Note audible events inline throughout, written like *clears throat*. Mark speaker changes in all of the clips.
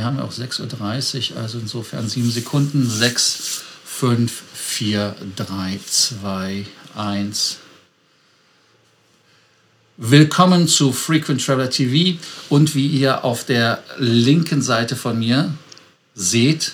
Speaker 1: Wir haben ja auch 6.30 Uhr, also insofern sieben Sekunden. 6, 5, 4, 3, 2, 1. Willkommen zu Frequent Traveler TV und wie ihr auf der linken Seite von mir seht,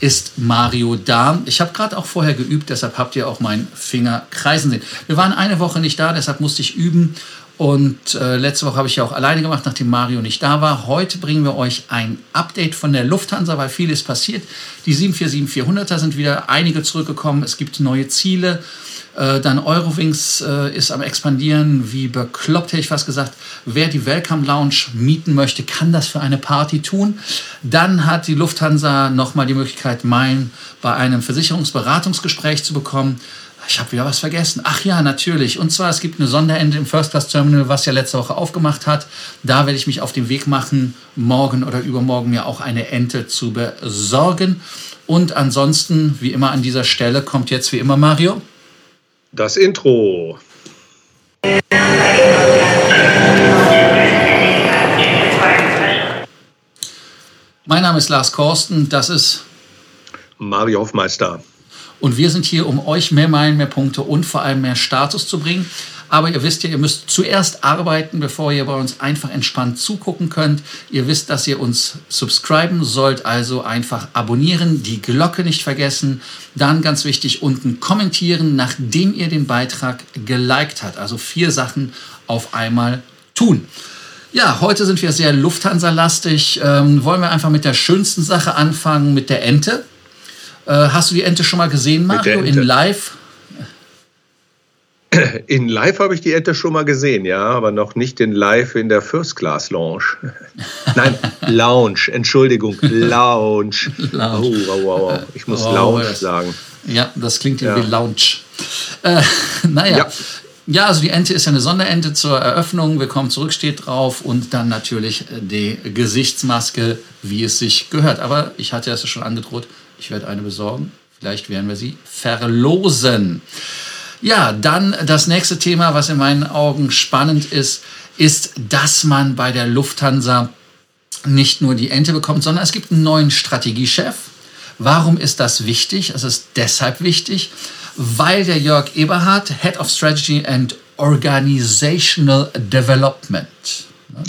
Speaker 1: ist Mario da. Ich habe gerade auch vorher geübt, deshalb habt ihr auch meinen Finger kreisen sehen. Wir waren eine Woche nicht da, deshalb musste ich üben und äh, letzte Woche habe ich ja auch alleine gemacht, nachdem Mario nicht da war. Heute bringen wir euch ein Update von der Lufthansa, weil vieles passiert. Die 747-400er sind wieder einige zurückgekommen. Es gibt neue Ziele. Äh, dann Eurowings äh, ist am expandieren. Wie bekloppt hätte ich fast gesagt. Wer die Welcome Lounge mieten möchte, kann das für eine Party tun. Dann hat die Lufthansa nochmal die Möglichkeit, Meilen bei einem Versicherungsberatungsgespräch zu bekommen. Ich habe wieder was vergessen. Ach ja, natürlich. Und zwar, es gibt eine Sonderende im First Class Terminal, was ja letzte Woche aufgemacht hat. Da werde ich mich auf den Weg machen, morgen oder übermorgen mir auch eine Ente zu besorgen. Und ansonsten, wie immer an dieser Stelle, kommt jetzt wie immer Mario.
Speaker 2: Das Intro.
Speaker 1: Mein Name ist Lars Korsten, das ist
Speaker 2: Mario Hofmeister.
Speaker 1: Und wir sind hier, um euch mehr Meilen, mehr Punkte und vor allem mehr Status zu bringen. Aber ihr wisst ja, ihr müsst zuerst arbeiten, bevor ihr bei uns einfach entspannt zugucken könnt. Ihr wisst, dass ihr uns subscriben sollt, also einfach abonnieren, die Glocke nicht vergessen. Dann ganz wichtig, unten kommentieren, nachdem ihr den Beitrag geliked habt. Also vier Sachen auf einmal tun. Ja, heute sind wir sehr Lufthansa-lastig. Ähm, wollen wir einfach mit der schönsten Sache anfangen, mit der Ente. Äh, hast du die Ente schon mal gesehen, Mario, in live? *clears throat*
Speaker 2: In live habe ich die Ente schon mal gesehen, ja, aber noch nicht in live in der First Class Lounge. *laughs* Nein, Lounge, Entschuldigung, *laughs* Lounge. Lounge. Oh, wow, wow, wow. Ich muss oh, Lounge sagen.
Speaker 1: Ja, das klingt ja. wie Lounge. Äh, *laughs* naja. Ja. Ja, also die Ente ist ja eine Sonderente zur Eröffnung. Willkommen zurück steht drauf und dann natürlich die Gesichtsmaske, wie es sich gehört. Aber ich hatte es schon angedroht, ich werde eine besorgen. Vielleicht werden wir sie verlosen. Ja, dann das nächste Thema, was in meinen Augen spannend ist, ist, dass man bei der Lufthansa nicht nur die Ente bekommt, sondern es gibt einen neuen Strategiechef. Warum ist das wichtig? Es ist deshalb wichtig, weil der Jörg Eberhardt, Head of Strategy and Organizational Development.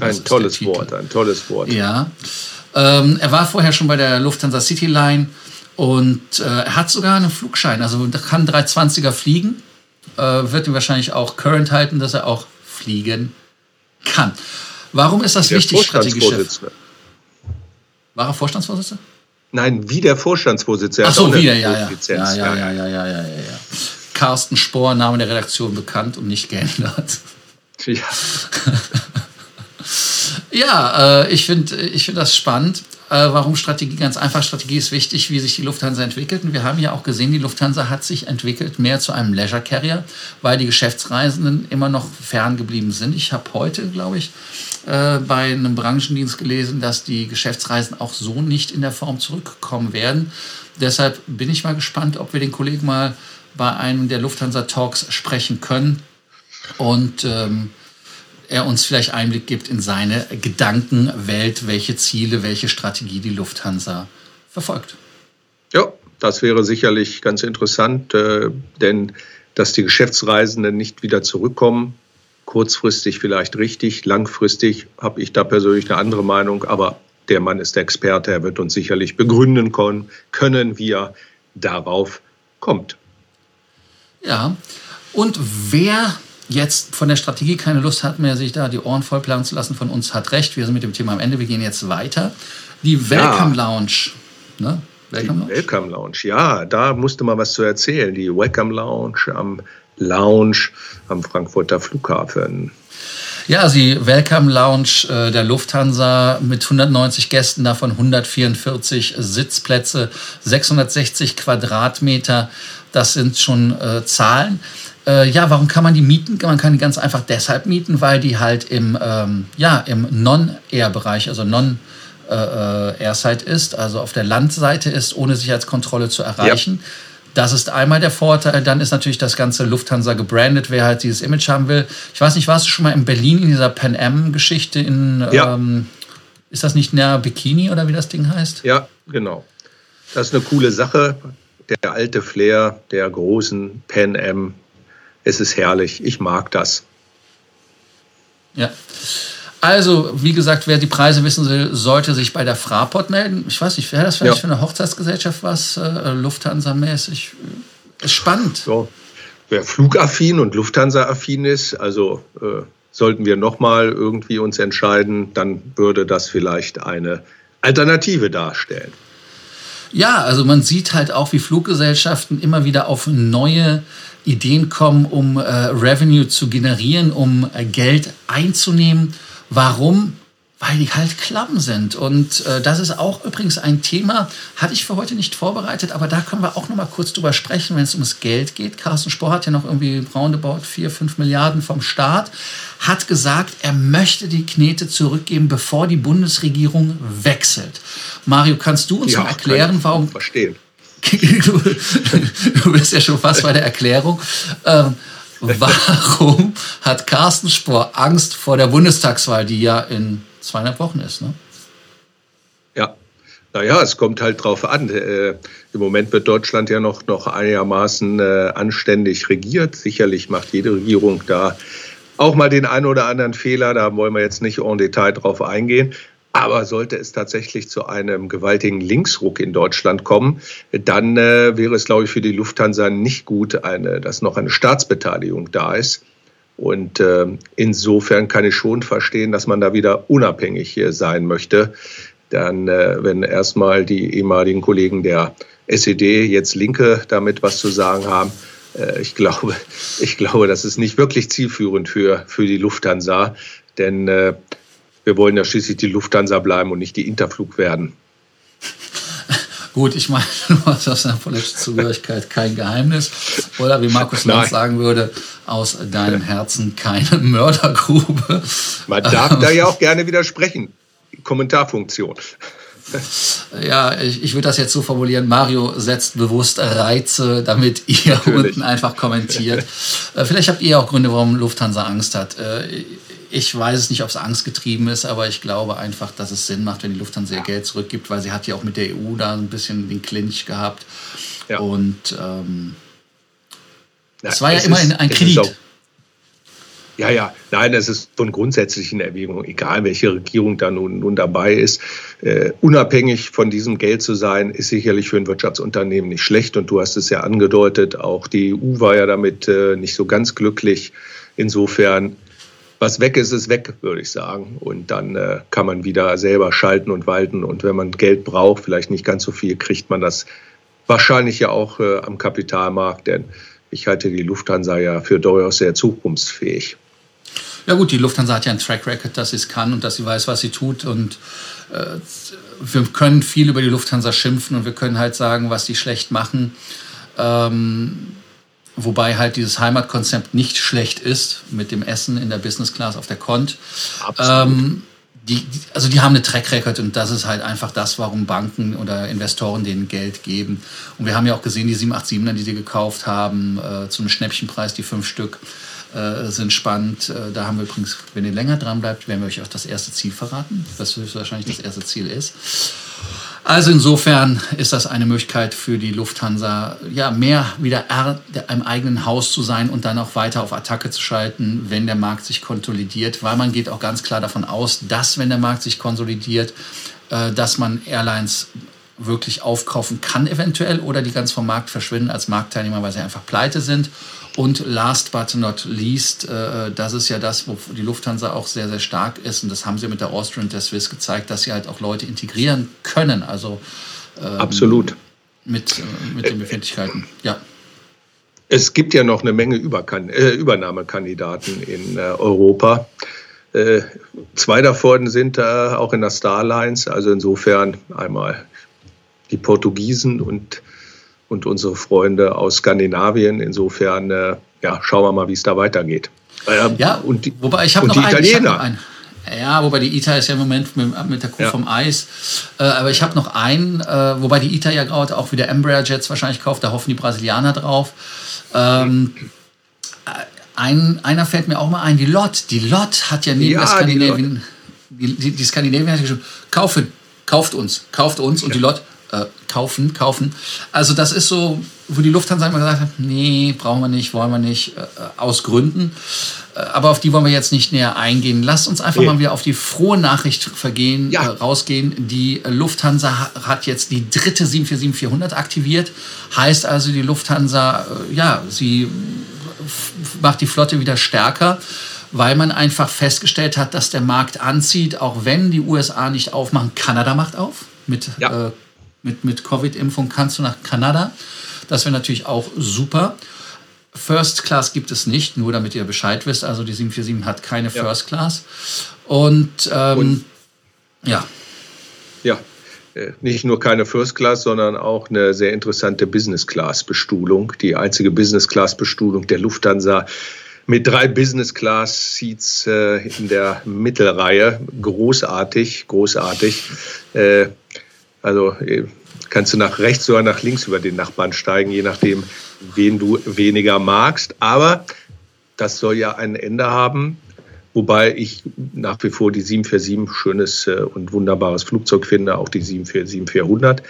Speaker 2: ein tolles Wort, ein tolles Wort.
Speaker 1: Ja. Ähm, er war vorher schon bei der Lufthansa City Line und äh, er hat sogar einen Flugschein, also kann 320er fliegen. Äh, wird ihm wahrscheinlich auch Current halten, dass er auch fliegen kann. Warum ist das der wichtig, Strategiechef? War er Vorstandsvorsitzender?
Speaker 2: Nein, wie der Vorstandsvorsitzende.
Speaker 1: Ach so, wieder, ja ja. ja, ja, ja, ja, ja, ja, ja. Carsten Spohr, Name der Redaktion bekannt und nicht geändert. Ja. *laughs* ja, äh, ich finde ich find das spannend. Äh, warum Strategie? Ganz einfach, Strategie ist wichtig, wie sich die Lufthansa entwickelt. Und wir haben ja auch gesehen, die Lufthansa hat sich entwickelt mehr zu einem Leisure Carrier, weil die Geschäftsreisenden immer noch fern geblieben sind. Ich habe heute, glaube ich, äh, bei einem Branchendienst gelesen, dass die Geschäftsreisen auch so nicht in der Form zurückkommen werden. Deshalb bin ich mal gespannt, ob wir den Kollegen mal bei einem der Lufthansa Talks sprechen können. Und ähm, er uns vielleicht Einblick gibt in seine Gedankenwelt, welche Ziele, welche Strategie die Lufthansa verfolgt.
Speaker 2: Ja, das wäre sicherlich ganz interessant, äh, denn dass die Geschäftsreisenden nicht wieder zurückkommen, kurzfristig vielleicht richtig, langfristig habe ich da persönlich eine andere Meinung, aber der Mann ist der Experte, er wird uns sicherlich begründen können, wie er darauf kommt.
Speaker 1: Ja, und wer jetzt von der Strategie keine Lust hat mehr, sich da die Ohren vollplanen zu lassen, von uns hat recht. Wir sind mit dem Thema am Ende. Wir gehen jetzt weiter. Die Welcome ja. Lounge.
Speaker 2: Ne? Welcome Lounge? Welcome Lounge, ja, da musste man was zu erzählen. Die Welcome Lounge am Lounge am Frankfurter Flughafen.
Speaker 1: Ja, also die Welcome Lounge äh, der Lufthansa mit 190 Gästen, davon 144 Sitzplätze, 660 Quadratmeter. Das sind schon äh, Zahlen. Äh, ja, warum kann man die mieten? Man kann die ganz einfach deshalb mieten, weil die halt im, ähm, ja, im Non-Air-Bereich, also Non- äh, Airside ist, also auf der Landseite ist, ohne Sicherheitskontrolle zu erreichen. Ja. Das ist einmal der Vorteil. Dann ist natürlich das ganze Lufthansa gebrandet, wer halt dieses Image haben will. Ich weiß nicht, warst du schon mal in Berlin in dieser Pan Am-Geschichte in,
Speaker 2: ja. ähm,
Speaker 1: Ist das nicht Nair Bikini oder wie das Ding heißt?
Speaker 2: Ja, genau. Das ist eine coole Sache. Der alte Flair der großen Pan Am. Es ist herrlich. Ich mag das.
Speaker 1: Ja. Also, wie gesagt, wer die Preise wissen will, sollte sich bei der Fraport melden. Ich weiß nicht, wäre das vielleicht ja. für eine Hochzeitsgesellschaft was, äh, Lufthansa-mäßig? Ist spannend.
Speaker 2: So. Wer flugaffin und Lufthansa-affin ist, also äh, sollten wir nochmal irgendwie uns entscheiden, dann würde das vielleicht eine Alternative darstellen.
Speaker 1: Ja, also man sieht halt auch, wie Fluggesellschaften immer wieder auf neue Ideen kommen, um äh, Revenue zu generieren, um äh, Geld einzunehmen. Warum? Weil die halt klamm sind. Und äh, das ist auch übrigens ein Thema, hatte ich für heute nicht vorbereitet, aber da können wir auch noch mal kurz drüber sprechen, wenn es ums Geld geht. Carsten Spohr hat ja noch irgendwie roundabout 4, 5 Milliarden vom Staat, hat gesagt, er möchte die Knete zurückgeben, bevor die Bundesregierung wechselt. Mario, kannst du uns ja, mal erklären, warum...
Speaker 2: Verstehen. *laughs*
Speaker 1: du bist ja schon fast bei der Erklärung. Ähm, Warum hat Carsten Spohr Angst vor der Bundestagswahl, die ja in zweieinhalb Wochen ist? Ne?
Speaker 2: Ja, naja, es kommt halt drauf an. Äh, Im Moment wird Deutschland ja noch, noch einigermaßen äh, anständig regiert. Sicherlich macht jede Regierung da auch mal den einen oder anderen Fehler. Da wollen wir jetzt nicht en Detail drauf eingehen. Aber sollte es tatsächlich zu einem gewaltigen Linksruck in Deutschland kommen, dann äh, wäre es, glaube ich, für die Lufthansa nicht gut, eine, dass noch eine Staatsbeteiligung da ist. Und äh, insofern kann ich schon verstehen, dass man da wieder unabhängig hier sein möchte. Dann, äh, wenn erstmal die ehemaligen Kollegen der SED, jetzt Linke, damit was zu sagen haben, äh, ich glaube, *laughs* ich glaube, das ist nicht wirklich zielführend für, für die Lufthansa. Denn äh, wir wollen ja schließlich die Lufthansa bleiben und nicht die Interflug werden. *laughs*
Speaker 1: Gut, ich meine, *laughs* aus deiner politischen Zugehörigkeit kein Geheimnis. Oder wie Markus Lanz sagen würde, aus deinem Herzen keine *laughs* Mördergrube.
Speaker 2: Man darf da ja auch gerne widersprechen. Kommentarfunktion. *laughs*
Speaker 1: Ja, ich, ich würde das jetzt so formulieren. Mario setzt bewusst Reize, damit *laughs* ihr Natürlich. unten einfach kommentiert. Äh, vielleicht habt ihr auch Gründe, warum Lufthansa Angst hat. Äh, ich weiß es nicht, ob es angstgetrieben ist, aber ich glaube einfach, dass es Sinn macht, wenn die Lufthansa ihr Geld zurückgibt, weil sie hat ja auch mit der EU da ein bisschen den Clinch gehabt. Ja. Und ähm, ja, es war ja immerhin ein Kredit.
Speaker 2: Ja, ja, nein, es ist von grundsätzlichen Erwägungen, egal welche Regierung da nun, nun dabei ist. Äh, unabhängig von diesem Geld zu sein, ist sicherlich für ein Wirtschaftsunternehmen nicht schlecht. Und du hast es ja angedeutet, auch die EU war ja damit äh, nicht so ganz glücklich. Insofern was weg ist, ist weg, würde ich sagen. Und dann äh, kann man wieder selber schalten und walten. Und wenn man Geld braucht, vielleicht nicht ganz so viel, kriegt man das wahrscheinlich ja auch äh, am Kapitalmarkt. Denn ich halte die Lufthansa ja für durchaus sehr zukunftsfähig.
Speaker 1: Ja gut, die Lufthansa hat ja einen Track Record, dass sie es kann und dass sie weiß, was sie tut. Und äh, wir können viel über die Lufthansa schimpfen und wir können halt sagen, was die schlecht machen. Ähm, Wobei halt dieses Heimatkonzept nicht schlecht ist mit dem Essen in der Business Class auf der Kont. Ähm, die, also die haben eine Track Record und das ist halt einfach das, warum Banken oder Investoren denen Geld geben. Und wir haben ja auch gesehen, die 787er, die sie gekauft haben, äh, zu einem Schnäppchenpreis, die fünf Stück, äh, sind spannend. Äh, da haben wir übrigens, wenn ihr länger dran bleibt, werden wir euch auch das erste Ziel verraten, was wahrscheinlich das erste Ziel ist. Also insofern ist das eine Möglichkeit für die Lufthansa, ja, mehr wieder im eigenen Haus zu sein und dann auch weiter auf Attacke zu schalten, wenn der Markt sich konsolidiert, weil man geht auch ganz klar davon aus, dass wenn der Markt sich konsolidiert, äh, dass man Airlines wirklich aufkaufen kann eventuell oder die ganz vom Markt verschwinden als Marktteilnehmer, weil sie einfach pleite sind. Und last but not least, äh, das ist ja das, wo die Lufthansa auch sehr, sehr stark ist. Und das haben sie mit der Austrian und der Swiss gezeigt, dass sie halt auch Leute integrieren können. Also
Speaker 2: ähm, absolut
Speaker 1: mit, äh, mit den Befindlichkeiten. Ja.
Speaker 2: Es gibt ja noch eine Menge Überkan äh, Übernahmekandidaten in äh, Europa. Äh, zwei davon sind auch in der Starlines. Also insofern einmal die Portugiesen und und unsere Freunde aus Skandinavien. Insofern, äh, ja, schauen wir mal, wie es da weitergeht.
Speaker 1: Ähm, ja, und die, wobei ich habe noch, einen, hab noch einen. Ja, wobei die ITA ist ja im Moment mit, mit der Kuh ja. vom Eis. Äh, aber ich habe noch einen, äh, wobei die ITA ja gerade auch wieder Embraer Jets wahrscheinlich kauft, da hoffen die Brasilianer drauf. Ähm, ein, einer fällt mir auch mal ein, die Lot. Die Lot hat ja neben ja, der Skandinavien die, die, die Skandinavier hat geschrieben, kaufen, kauft uns, kauft uns. Und ja. die Leute, äh, kaufen, kaufen. Also das ist so, wo die Lufthansa immer gesagt hat, nee, brauchen wir nicht, wollen wir nicht, äh, aus Gründen. Äh, aber auf die wollen wir jetzt nicht näher eingehen. Lasst uns einfach nee. mal wieder auf die frohe Nachricht vergehen, ja. äh, rausgehen. Die Lufthansa hat jetzt die dritte 747-400 aktiviert. Heißt also, die Lufthansa, äh, ja, sie macht die Flotte wieder stärker weil man einfach festgestellt hat, dass der Markt anzieht, auch wenn die USA nicht aufmachen. Kanada macht auf mit ja. äh, mit, mit Covid-Impfung kannst du nach Kanada. Das wäre natürlich auch super. First Class gibt es nicht, nur damit ihr Bescheid wisst. Also die 747 hat keine ja. First Class. Und, ähm, Und ja.
Speaker 2: Ja, äh, nicht nur keine First Class, sondern auch eine sehr interessante Business Class Bestuhlung. Die einzige Business Class Bestuhlung der Lufthansa mit drei Business Class Seats äh, in der Mittelreihe. Großartig, großartig. Äh, also äh, kannst du nach rechts oder nach links über den Nachbarn steigen, je nachdem, wen du weniger magst. Aber das soll ja ein Ende haben. Wobei ich nach wie vor die 747 schönes äh, und wunderbares Flugzeug finde, auch die 747-400.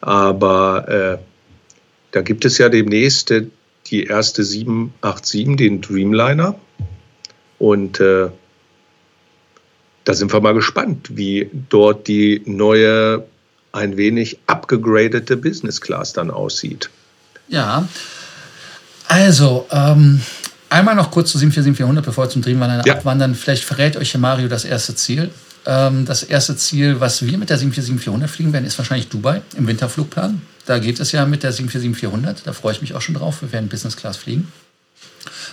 Speaker 2: Aber äh, da gibt es ja demnächst äh, die erste 787, den Dreamliner. Und äh, da sind wir mal gespannt, wie dort die neue ein wenig abgegradete Business Class dann aussieht.
Speaker 1: Ja, also ähm, einmal noch kurz zu 747-400, bevor wir zum Dreamliner ja. abwandern. Vielleicht verrät euch Mario das erste Ziel. Ähm, das erste Ziel, was wir mit der 747-400 fliegen werden, ist wahrscheinlich Dubai im Winterflugplan. Da geht es ja mit der 747-400. Da freue ich mich auch schon drauf. Wir werden Business Class fliegen.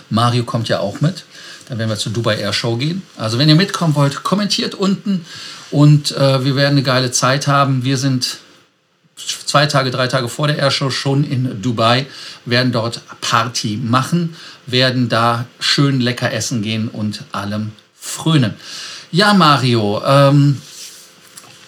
Speaker 1: Mario kommt ja auch mit. Dann werden wir zur Dubai Air Show gehen. Also wenn ihr mitkommen wollt, kommentiert unten und äh, wir werden eine geile Zeit haben. Wir sind zwei Tage, drei Tage vor der Airshow schon in Dubai, werden dort Party machen, werden da schön lecker essen gehen und allem frönen. Ja, Mario, ähm,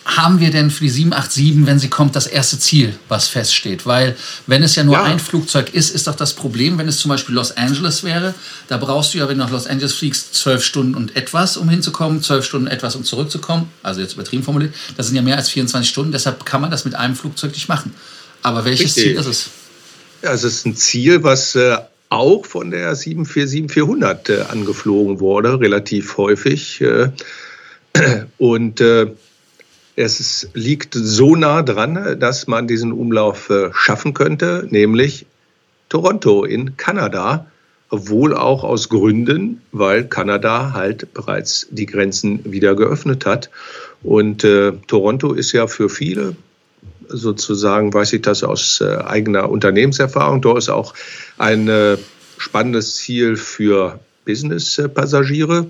Speaker 1: haben wir denn für die 787, wenn sie kommt, das erste Ziel, was feststeht? Weil wenn es ja nur ja. ein Flugzeug ist, ist doch das Problem, wenn es zum Beispiel Los Angeles wäre, da brauchst du ja, wenn du nach Los Angeles fliegst, zwölf Stunden und etwas, um hinzukommen, zwölf Stunden etwas, um zurückzukommen. Also jetzt übertrieben formuliert. Das sind ja mehr als 24 Stunden, deshalb kann man das mit einem Flugzeug nicht machen. Aber welches Richtig. Ziel ist es?
Speaker 2: Ja, es ist ein Ziel, was äh, auch von der 747-400 äh, angeflogen wurde, relativ häufig. Äh, *clears throat* und es liegt so nah dran, dass man diesen Umlauf äh, schaffen könnte, nämlich Toronto in Kanada, wohl auch aus Gründen, weil Kanada halt bereits die Grenzen wieder geöffnet hat. Und äh, Toronto ist ja für viele, sozusagen weiß ich das aus äh, eigener Unternehmenserfahrung, dort ist auch ein äh, spannendes Ziel für Business-Passagiere.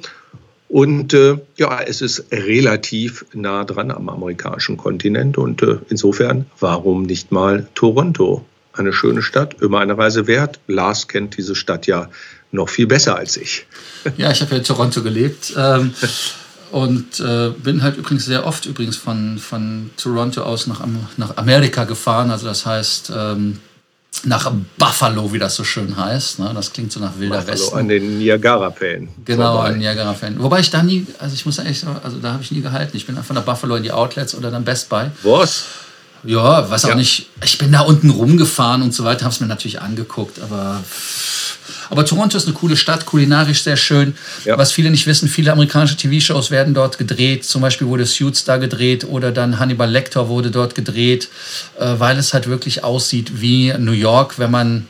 Speaker 2: Und äh, ja, es ist relativ nah dran am amerikanischen Kontinent und äh, insofern, warum nicht mal Toronto? Eine schöne Stadt, immer eine Reise wert. Lars kennt diese Stadt ja noch viel besser als ich. *laughs*
Speaker 1: Ja, ich habe ja in Toronto gelebt. Ähm, und äh, bin halt übrigens sehr oft übrigens von, von Toronto aus nach, nach Amerika gefahren. Also das heißt, ähm, nach Buffalo, wie das so schön heißt. Ne? Das klingt so nach wilder Buffalo, Westen.
Speaker 2: An den Niagara-Fällen.
Speaker 1: Genau, vorbei. an Niagara-Fällen. Wobei ich da nie, also ich muss ehrlich sagen, also da habe ich nie gehalten. Ich bin einfach nach Buffalo in die Outlets oder dann Best Buy.
Speaker 2: Was?
Speaker 1: Ja, was ja. auch nicht. Ich bin da unten rumgefahren und so weiter, habe es mir natürlich angeguckt, aber aber Toronto ist eine coole Stadt, kulinarisch sehr schön. Ja. Was viele nicht wissen, viele amerikanische TV-Shows werden dort gedreht. Zum Beispiel wurde Suits da gedreht oder dann Hannibal Lecter wurde dort gedreht, äh, weil es halt wirklich aussieht wie New York, wenn man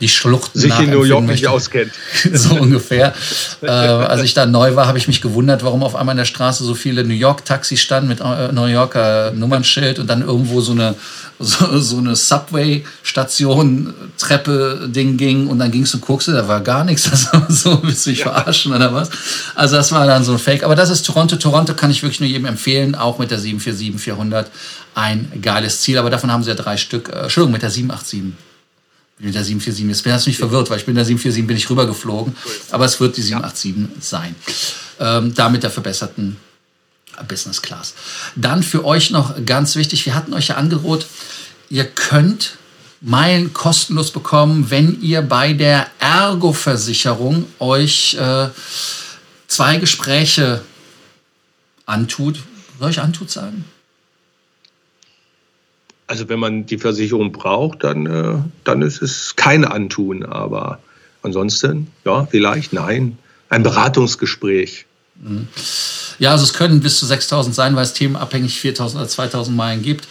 Speaker 1: die Schluchten
Speaker 2: sich in New York möchte. nicht auskennt. *laughs*
Speaker 1: so ungefähr. äh, als ich da neu war, habe ich mich gewundert, warum auf einmal in der Straße so viele New York-Taxis standen mit äh, New Yorker Nummernschild und dann irgendwo so eine, so, so eine Subway-Station, Treppe, Ding ging und dann gingst du und guckst, da war gar nichts. Das *laughs* war so, willst du mich ja. verarschen oder was? Also das war dann so ein Fake. Aber das ist Toronto. Toronto kann ich wirklich nur jedem empfehlen, auch mit der 747-400. Ein geiles Ziel, aber davon haben sie ja drei Stück. Äh, Entschuldigung, mit der 787 bin der 747. Jetzt bin ich nicht verwirrt, weil ich bin der 747 bin ich rübergeflogen. Aber es wird die 787 sein. Ähm, da mit der verbesserten Business Class. Dann für euch noch ganz wichtig, wir hatten euch ja angedroht, ihr könnt Meilen kostenlos bekommen, wenn ihr bei der Ergo-Versicherung euch äh, zwei Gespräche antut. Soll ich antut sagen?
Speaker 2: Also wenn man die Versicherung braucht, dann, äh, dann ist es kein Antun. Aber ansonsten, ja, vielleicht, nein. Ein Beratungsgespräch.
Speaker 1: Mhm. Ja, also es können bis zu 6000 sein, weil es themenabhängig 4000 oder 2000 Meilen gibt.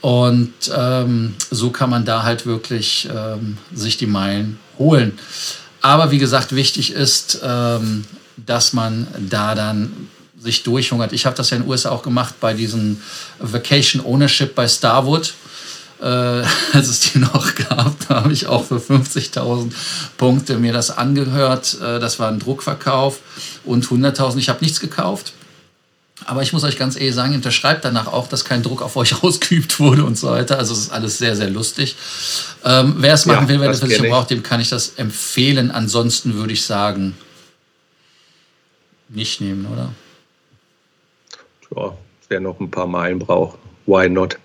Speaker 1: Und ähm, so kann man da halt wirklich ähm, sich die Meilen holen. Aber wie gesagt, wichtig ist, ähm, dass man da dann sich durchhungert. Ich habe das ja in den USA auch gemacht bei diesem Vacation Ownership bei Starwood. Äh, *laughs* als es die noch gab, da habe ich auch für 50.000 Punkte mir das angehört. Äh, das war ein Druckverkauf und 100.000. Ich habe nichts gekauft. Aber ich muss euch ganz ehrlich sagen, unterschreibt danach auch, dass kein Druck auf euch *laughs* ausgeübt wurde und so weiter. Also es ist alles sehr, sehr lustig. Ähm, wer es machen ja, will, wer das Versicherung braucht, dem kann ich das empfehlen. Ansonsten würde ich sagen, nicht nehmen, oder?
Speaker 2: Ja, wer noch ein paar Meilen braucht, why not?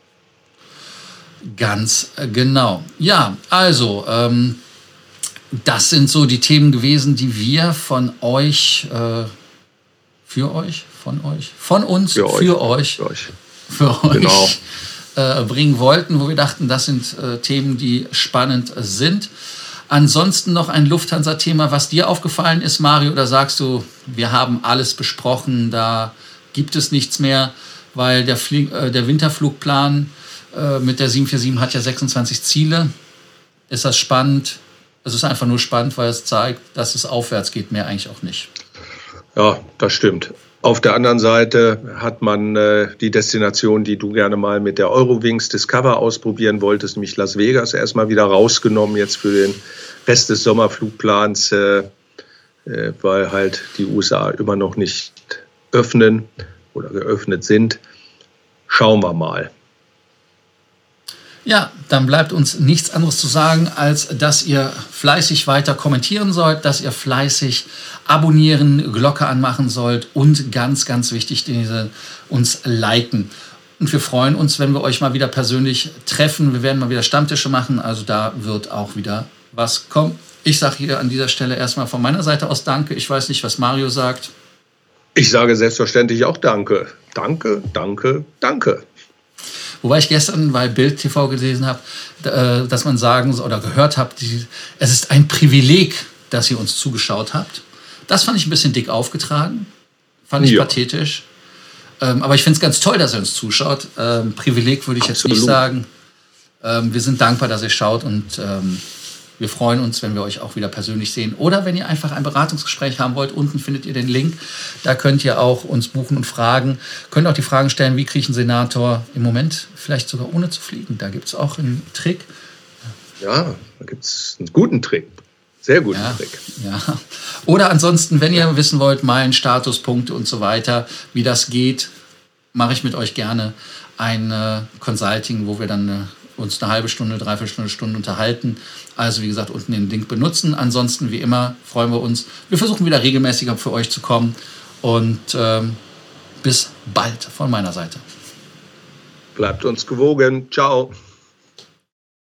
Speaker 1: Ganz genau. Ja, also, ähm, das sind so die Themen gewesen, die wir von euch, äh, für euch, von euch, von uns, für, für euch, euch, für euch, genau. *laughs* äh, bringen wollten, wo wir dachten, das sind äh, Themen, die spannend sind. Ansonsten noch ein Lufthansa-Thema, was dir aufgefallen ist, Mario, oder sagst du, wir haben alles besprochen, da gibt es nichts mehr, weil der, Flie äh, der Winterflugplan äh, mit der 747 hat ja 26 Ziele. Ist das spannend? Es ist einfach nur spannend, weil es zeigt, dass es aufwärts geht, mehr eigentlich auch nicht.
Speaker 2: Ja, das stimmt. Auf der anderen Seite hat man äh, die Destination, die du gerne mal mit der Eurowings Discover ausprobieren wolltest, nämlich Las Vegas, erstmal wieder rausgenommen jetzt für den Rest des Sommerflugplans, äh, äh, weil halt die USA immer noch nicht öffnen oder geöffnet sind. Schauen wir mal.
Speaker 1: Ja, dann bleibt uns nichts anderes zu sagen, als dass ihr fleißig weiter kommentieren sollt, dass ihr fleißig abonnieren, Glocke anmachen sollt und ganz, ganz wichtig, diese uns liken. Und wir freuen uns, wenn wir euch mal wieder persönlich treffen. Wir werden mal wieder Stammtische machen, also da wird auch wieder was kommen. Ich sage hier an dieser Stelle erstmal von meiner Seite aus Danke. Ich weiß nicht, was Mario sagt.
Speaker 2: Ich sage selbstverständlich auch Danke. Danke, danke, danke.
Speaker 1: Wobei ich gestern bei Bild TV gelesen habe, äh, dass man sagen oder gehört hat, es ist ein Privileg, dass ihr uns zugeschaut habt. Das fand ich ein bisschen dick aufgetragen. Fand ich ja. pathetisch. Ähm, aber ich finde es ganz toll, dass ihr uns zuschaut. Ähm, Privileg würde ich Absolut. jetzt nicht sagen. Ähm, wir sind dankbar, dass ihr schaut und wir freuen uns, wenn wir euch auch wieder persönlich sehen. Oder wenn ihr einfach ein Beratungsgespräch haben wollt, unten findet ihr den Link. Da könnt ihr auch uns buchen und fragen. Könnt auch die Fragen stellen, wie kriege ich einen Senator im Moment vielleicht sogar ohne zu fliegen. Da gibt es auch einen Trick.
Speaker 2: Ja, da gibt es einen guten Trick. Sehr guten
Speaker 1: ja,
Speaker 2: Trick.
Speaker 1: Ja. Oder ansonsten, wenn ihr wissen wollt, Meilen, Statuspunkte und so weiter, wie das geht, mache ich mit euch gerne ein Consulting, wo wir dann eine uns eine halbe Stunde, dreiviertel Stunde, Stunde unterhalten. Also wie gesagt, unten den Link benutzen. Ansonsten, wie immer, freuen wir uns. Wir versuchen wieder regelmäßiger für euch zu kommen. Und ähm, bis bald von meiner Seite.
Speaker 2: Bleibt uns gewogen. Ciao.